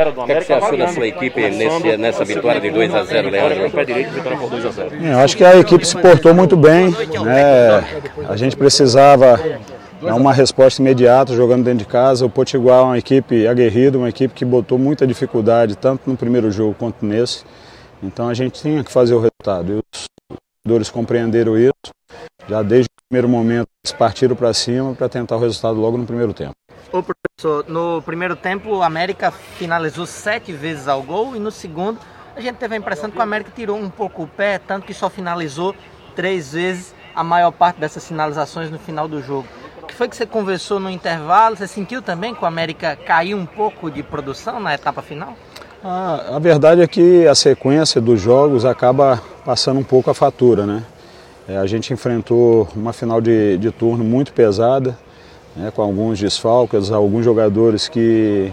O que, é que você achou da sua equipe nesse, nessa vitória de 2 a 0 Leandro? Pé direito, vitória por 2 a 0 Eu acho que a equipe se portou muito bem. Né? A gente precisava dar uma resposta imediata jogando dentro de casa. O Potiguar é uma equipe aguerrida, uma equipe que botou muita dificuldade, tanto no primeiro jogo quanto nesse. Então a gente tinha que fazer o resultado. E os jogadores compreenderam isso. Já desde o primeiro momento eles partiram para cima para tentar o resultado logo no primeiro tempo. Ô professor, no primeiro tempo o América finalizou sete vezes ao gol e no segundo a gente teve a impressão que o América tirou um pouco o pé, tanto que só finalizou três vezes a maior parte dessas finalizações no final do jogo. O que foi que você conversou no intervalo? Você sentiu também que o América caiu um pouco de produção na etapa final? Ah, a verdade é que a sequência dos jogos acaba passando um pouco a fatura, né? É, a gente enfrentou uma final de, de turno muito pesada, né, com alguns desfalques, alguns jogadores que,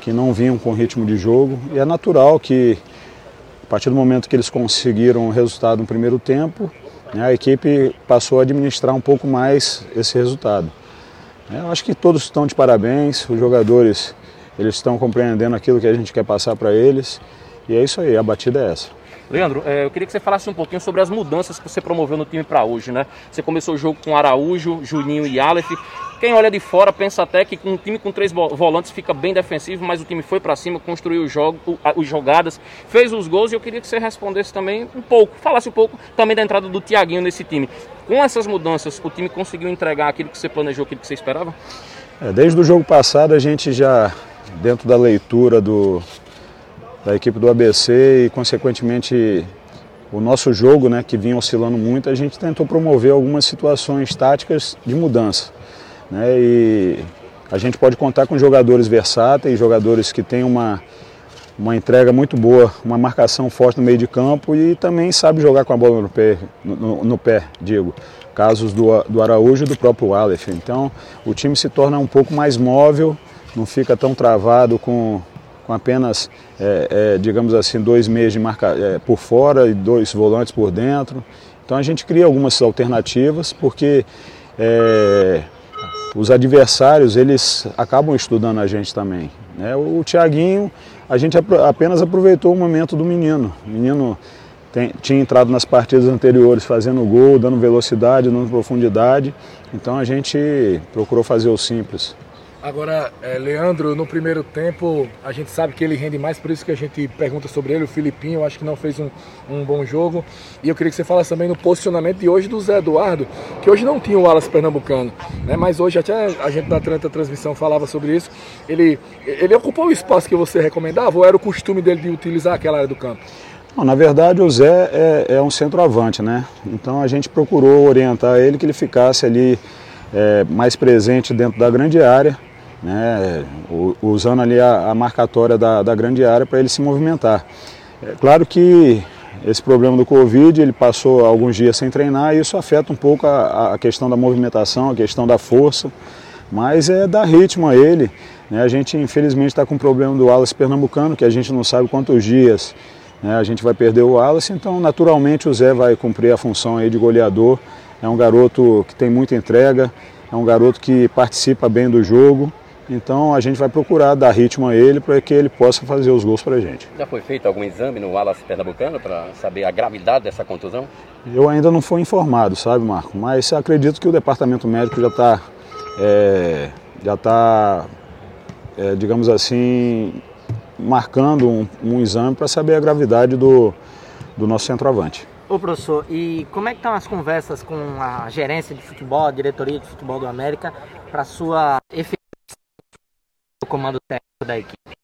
que não vinham com ritmo de jogo. E é natural que, a partir do momento que eles conseguiram o resultado no primeiro tempo, né, a equipe passou a administrar um pouco mais esse resultado. É, eu acho que todos estão de parabéns, os jogadores eles estão compreendendo aquilo que a gente quer passar para eles. E é isso aí, a batida é essa. Leandro, é, eu queria que você falasse um pouquinho sobre as mudanças que você promoveu no time para hoje, né? Você começou o jogo com Araújo, Juninho e Aleph. Quem olha de fora pensa até que um time com três volantes fica bem defensivo, mas o time foi para cima, construiu os jogos, os jogadas, fez os gols e eu queria que você respondesse também um pouco, falasse um pouco também da entrada do Tiaguinho nesse time. Com essas mudanças, o time conseguiu entregar aquilo que você planejou, aquilo que você esperava? É, desde o jogo passado a gente já, dentro da leitura do, da equipe do ABC e, consequentemente, o nosso jogo, né, que vinha oscilando muito, a gente tentou promover algumas situações táticas de mudança. Né, e a gente pode contar com jogadores versáteis, jogadores que têm uma, uma entrega muito boa, uma marcação forte no meio de campo e também sabe jogar com a bola no pé, no, no pé digo. Casos do, do Araújo e do próprio Aleph. Então o time se torna um pouco mais móvel, não fica tão travado com, com apenas, é, é, digamos assim, dois meios de marca é, por fora e dois volantes por dentro. Então a gente cria algumas alternativas porque é, os adversários eles acabam estudando a gente também. Né? O, o a gente apenas aproveitou o momento do menino. O menino tem, tinha entrado nas partidas anteriores fazendo gol, dando velocidade, dando profundidade. Então a gente procurou fazer o simples. Agora, é, Leandro, no primeiro tempo, a gente sabe que ele rende mais, por isso que a gente pergunta sobre ele. O Filipinho, acho que não fez um, um bom jogo. E eu queria que você falasse também no posicionamento de hoje do Zé Eduardo, que hoje não tinha o Alas Pernambucano, né? mas hoje até a gente na transmissão falava sobre isso. Ele, ele ocupou o espaço que você recomendava ou era o costume dele de utilizar aquela área do campo? Na verdade, o Zé é, é um centroavante, né? Então a gente procurou orientar ele que ele ficasse ali é, mais presente dentro da grande área né, usando ali a, a marcatória da, da, grande área para ele se movimentar. É claro que esse problema do Covid, ele passou alguns dias sem treinar e isso afeta um pouco a, a questão da movimentação, a questão da força, mas é dar ritmo a ele. Né? A gente infelizmente está com o problema do Wallace pernambucano, que a gente não sabe quantos dias né, a gente vai perder o Wallace, então naturalmente o Zé vai cumprir a função aí de goleador. É um garoto que tem muita entrega, é um garoto que participa bem do jogo. Então a gente vai procurar dar ritmo a ele para que ele possa fazer os gols para a gente. Já foi feito algum exame no Wallace Pernambucano para saber a gravidade dessa contusão? Eu ainda não fui informado, sabe, Marco? Mas acredito que o departamento médico já está, é, já está, é, digamos assim, marcando um, um exame para saber a gravidade do, do nosso centroavante. Ô professor, e como é que estão as conversas com a gerência de futebol, a diretoria de futebol do América, para sua efetividade? O comando técnico da equipe?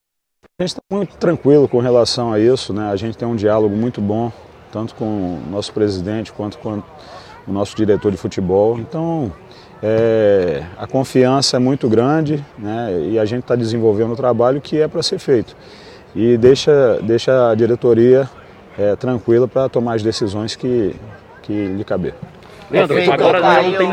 A gente está muito tranquilo com relação a isso, né? A gente tem um diálogo muito bom, tanto com o nosso presidente quanto com o nosso diretor de futebol. Então, é, a confiança é muito grande né? e a gente está desenvolvendo o trabalho que é para ser feito. E deixa, deixa a diretoria é, tranquila para tomar as decisões que, que lhe caber. Leandro, agora não tem